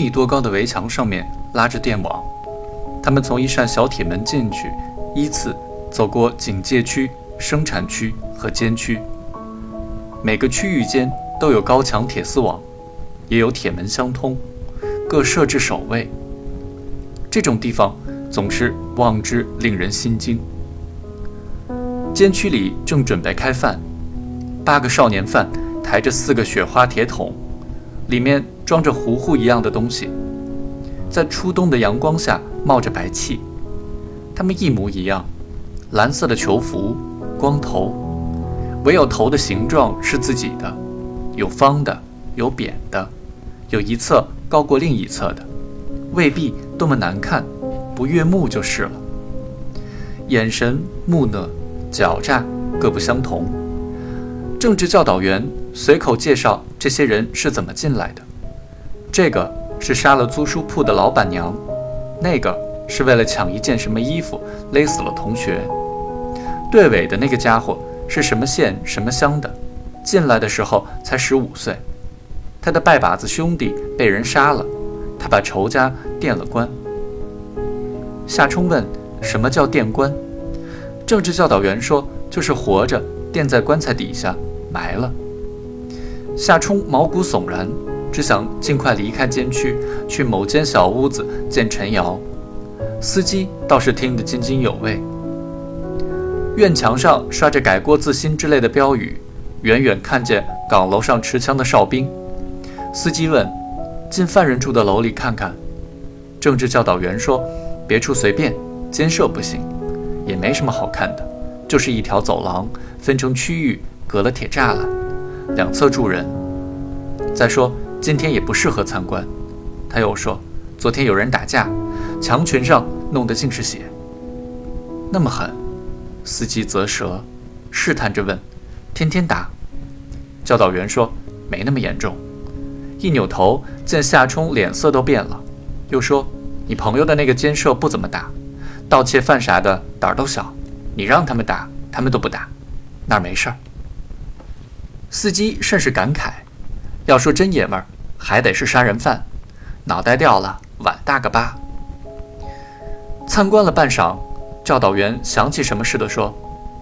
米多高的围墙上面拉着电网，他们从一扇小铁门进去，依次走过警戒区、生产区和监区。每个区域间都有高墙铁丝网，也有铁门相通，各设置守卫。这种地方总是望之令人心惊。监区里正准备开饭，八个少年犯抬着四个雪花铁桶。里面装着糊糊一样的东西，在初冬的阳光下冒着白气。他们一模一样，蓝色的囚服，光头，唯有头的形状是自己的，有方的，有扁的，有一侧高过另一侧的，未必多么难看，不悦目就是了。眼神木讷、狡诈，各不相同。政治教导员随口介绍这些人是怎么进来的。这个是杀了租书铺的老板娘，那个是为了抢一件什么衣服勒死了同学。队尾的那个家伙是什么县什么乡的，进来的时候才十五岁。他的拜把子兄弟被人杀了，他把仇家垫了官。夏冲问：“什么叫垫官？”政治教导员说：“就是活着垫在棺材底下。”埋了。夏冲毛骨悚然，只想尽快离开监区，去某间小屋子见陈瑶。司机倒是听得津津有味。院墙上刷着“改过自新”之类的标语，远远看见岗楼上持枪的哨兵。司机问：“进犯人住的楼里看看。”政治教导员说：“别处随便，监舍不行，也没什么好看的，就是一条走廊，分成区域。”隔了铁栅栏，两侧住人。再说今天也不适合参观。他又说，昨天有人打架，墙裙上弄得尽是血。那么狠？司机啧舌，试探着问：“天天打？”教导员说：“没那么严重。”一扭头见夏冲脸色都变了，又说：“你朋友的那个监舍不怎么打，盗窃犯啥的胆儿都小，你让他们打，他们都不打，那儿没事儿。”司机甚是感慨：“要说真爷们儿，还得是杀人犯，脑袋掉了，碗大个疤。”参观了半晌，教导员想起什么似的说：“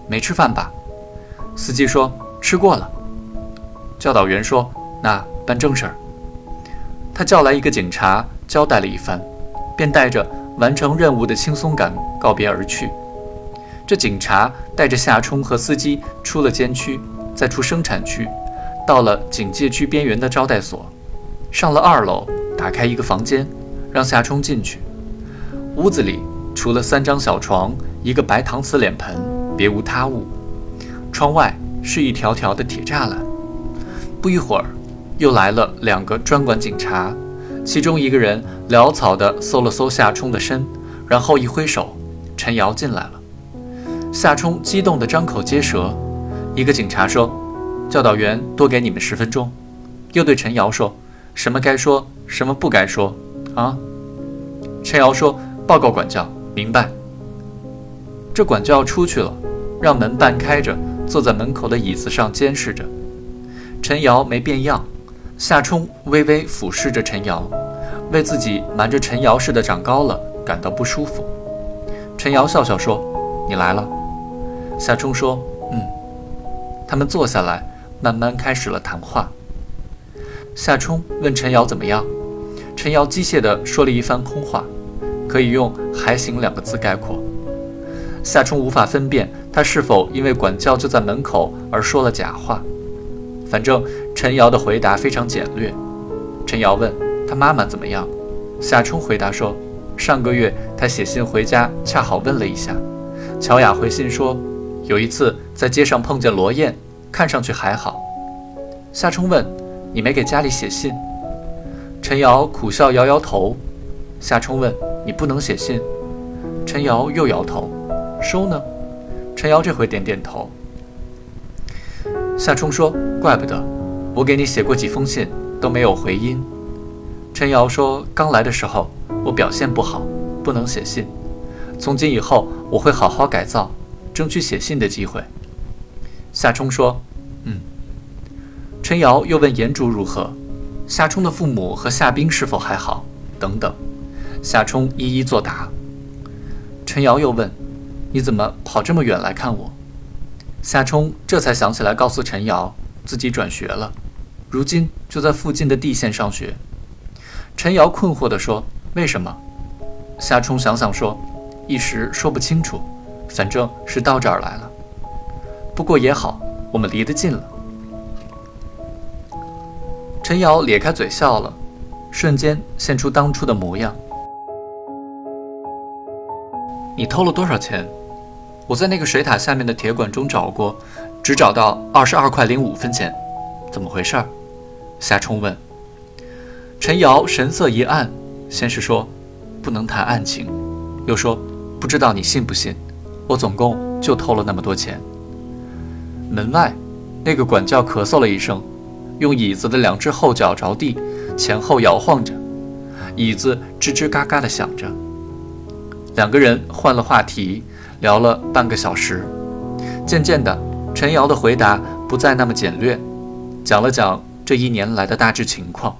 没吃饭吧？”司机说：“吃过了。”教导员说：“那办正事儿。”他叫来一个警察，交代了一番，便带着完成任务的轻松感告别而去。这警察带着夏冲和司机出了监区。再出生产区，到了警戒区边缘的招待所，上了二楼，打开一个房间，让夏冲进去。屋子里除了三张小床，一个白搪瓷脸盆，别无他物。窗外是一条条的铁栅栏。不一会儿，又来了两个专管警察，其中一个人潦草地搜了搜夏冲的身，然后一挥手，陈瑶进来了。夏冲激动地张口结舌。一个警察说：“教导员多给你们十分钟。”又对陈瑶说：“什么该说，什么不该说，啊？”陈瑶说：“报告管教，明白。”这管教出去了，让门半开着，坐在门口的椅子上监视着。陈瑶没变样，夏冲微微俯视着陈瑶，为自己瞒着陈瑶似的长高了感到不舒服。陈瑶笑笑说：“你来了。”夏冲说：“嗯。”他们坐下来，慢慢开始了谈话。夏冲问陈瑶怎么样，陈瑶机械地说了一番空话，可以用“还行”两个字概括。夏冲无法分辨他是否因为管教就在门口而说了假话。反正陈瑶的回答非常简略。陈瑶问他妈妈怎么样，夏冲回答说，上个月他写信回家，恰好问了一下。乔雅回信说。有一次在街上碰见罗燕，看上去还好。夏冲问：“你没给家里写信？”陈瑶苦笑摇摇头。夏冲问：“你不能写信？”陈瑶又摇头。收呢？陈瑶这回点点头。夏冲说：“怪不得，我给你写过几封信都没有回音。”陈瑶说：“刚来的时候我表现不好，不能写信。从今以后我会好好改造。”争取写信的机会。夏冲说：“嗯。”陈瑶又问严竹如何，夏冲的父母和夏冰是否还好。等等。夏冲一一作答。陈瑶又问：“你怎么跑这么远来看我？”夏冲这才想起来，告诉陈瑶自己转学了，如今就在附近的地县上学。陈瑶困惑地说：“为什么？”夏冲想想说：“一时说不清楚，反正是到这儿来了。不过也好，我们离得近了。”陈瑶咧开嘴笑了，瞬间现出当初的模样。你偷了多少钱？我在那个水塔下面的铁管中找过，只找到二十二块零五分钱。怎么回事？夏冲问。陈瑶神色一暗，先是说：“不能谈案情。”又说：“不知道你信不信，我总共就偷了那么多钱。”门外，那个管教咳嗽了一声，用椅子的两只后脚着地，前后摇晃着，椅子吱吱嘎嘎地响着。两个人换了话题，聊了半个小时。渐渐的，陈瑶的回答不再那么简略，讲了讲这一年来的大致情况。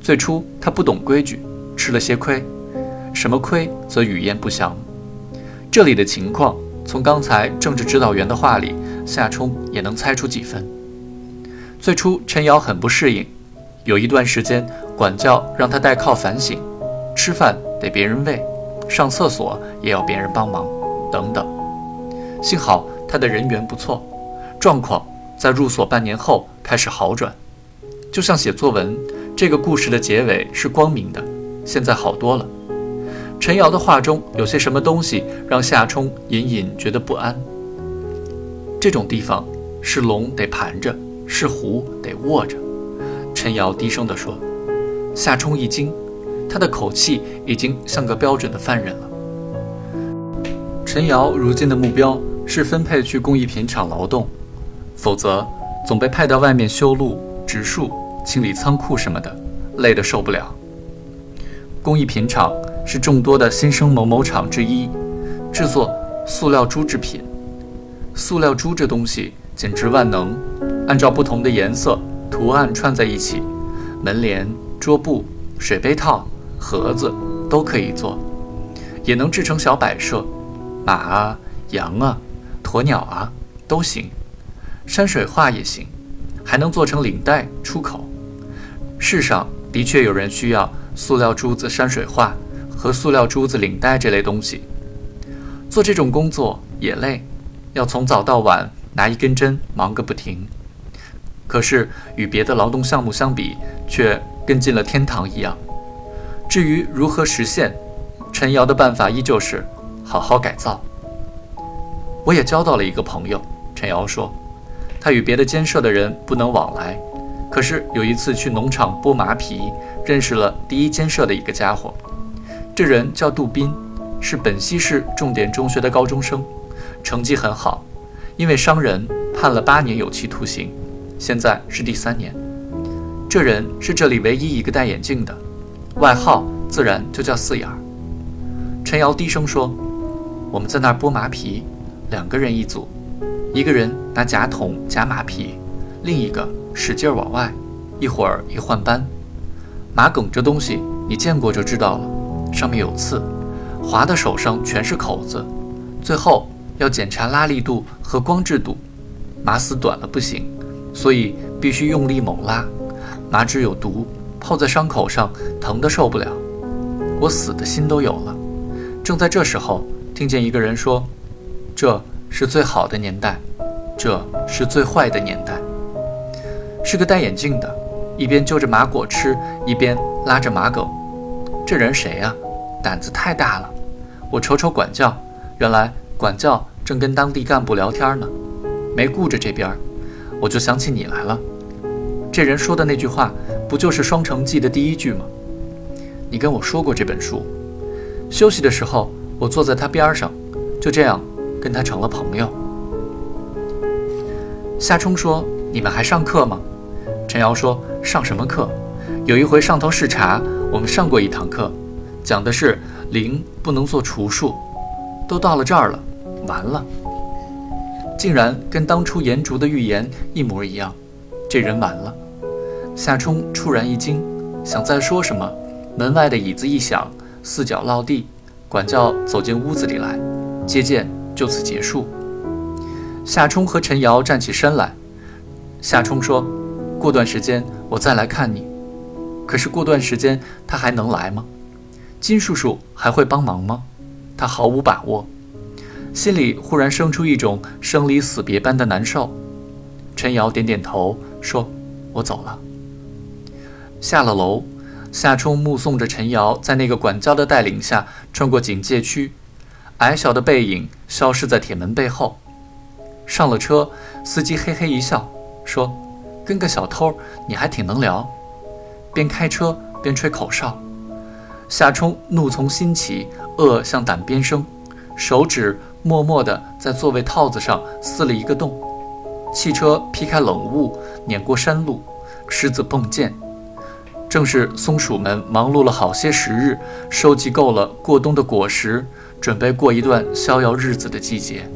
最初他不懂规矩，吃了些亏，什么亏则语焉不详。这里的情况，从刚才政治指导员的话里，夏冲也能猜出几分。最初陈瑶很不适应，有一段时间管教让他代靠反省，吃饭得别人喂。上厕所也要别人帮忙，等等。幸好他的人缘不错，状况在入所半年后开始好转。就像写作文，这个故事的结尾是光明的，现在好多了。陈瑶的话中有些什么东西让夏冲隐隐觉得不安。这种地方是龙得盘着，是虎得卧着。陈瑶低声地说。夏冲一惊。他的口气已经像个标准的犯人了。陈瑶如今的目标是分配去工艺品厂劳动，否则总被派到外面修路、植树、清理仓库什么的，累得受不了。工艺品厂是众多的新生某某厂之一，制作塑料珠制品。塑料珠这东西简直万能，按照不同的颜色、图案串在一起，门帘、桌布、水杯套。盒子都可以做，也能制成小摆设，马啊、羊啊、鸵鸟啊都行，山水画也行，还能做成领带出口。世上的确有人需要塑料珠子山水画和塑料珠子领带这类东西。做这种工作也累，要从早到晚拿一根针忙个不停。可是与别的劳动项目相比，却跟进了天堂一样。至于如何实现，陈瑶的办法依旧是好好改造。我也交到了一个朋友，陈瑶说，他与别的监舍的人不能往来，可是有一次去农场剥麻皮，认识了第一监舍的一个家伙。这人叫杜斌，是本溪市重点中学的高中生，成绩很好，因为伤人判了八年有期徒刑，现在是第三年。这人是这里唯一一个戴眼镜的。外号自然就叫四眼儿。陈瑶低声说：“我们在那儿剥麻皮，两个人一组，一个人拿夹筒夹麻皮，另一个使劲往外，一会儿一换班。麻梗这东西你见过就知道了，上面有刺，划的手上全是口子。最后要检查拉力度和光质度，麻丝短了不行，所以必须用力猛拉。麻汁有毒。”泡在伤口上，疼得受不了，我死的心都有了。正在这时候，听见一个人说：“这是最好的年代，这是最坏的年代。”是个戴眼镜的，一边揪着麻果吃，一边拉着麻梗。这人谁呀？胆子太大了！我瞅瞅管教，原来管教正跟当地干部聊天呢，没顾着这边，我就想起你来了。这人说的那句话。不就是《双城记》的第一句吗？你跟我说过这本书。休息的时候，我坐在他边上，就这样跟他成了朋友。夏冲说：“你们还上课吗？”陈瑶说：“上什么课？有一回上头视察，我们上过一堂课，讲的是零不能做除数。都到了这儿了，完了，竟然跟当初颜竹的预言一模一样，这人完了。”夏冲突然一惊，想再说什么，门外的椅子一响，四脚落地，管教走进屋子里来，接见就此结束。夏冲和陈瑶站起身来，夏冲说：“过段时间我再来看你。”可是过段时间他还能来吗？金叔叔还会帮忙吗？他毫无把握，心里忽然生出一种生离死别般的难受。陈瑶点点头说：“我走了。”下了楼，夏冲目送着陈瑶在那个管教的带领下穿过警戒区，矮小的背影消失在铁门背后。上了车，司机嘿嘿一笑，说：“跟个小偷，你还挺能聊。”边开车边吹口哨。夏冲怒从心起，恶向胆边生，手指默默地在座位套子上撕了一个洞。汽车劈开冷雾，碾过山路，狮子蹦溅。正是松鼠们忙碌了好些时日，收集够了过冬的果实，准备过一段逍遥日子的季节。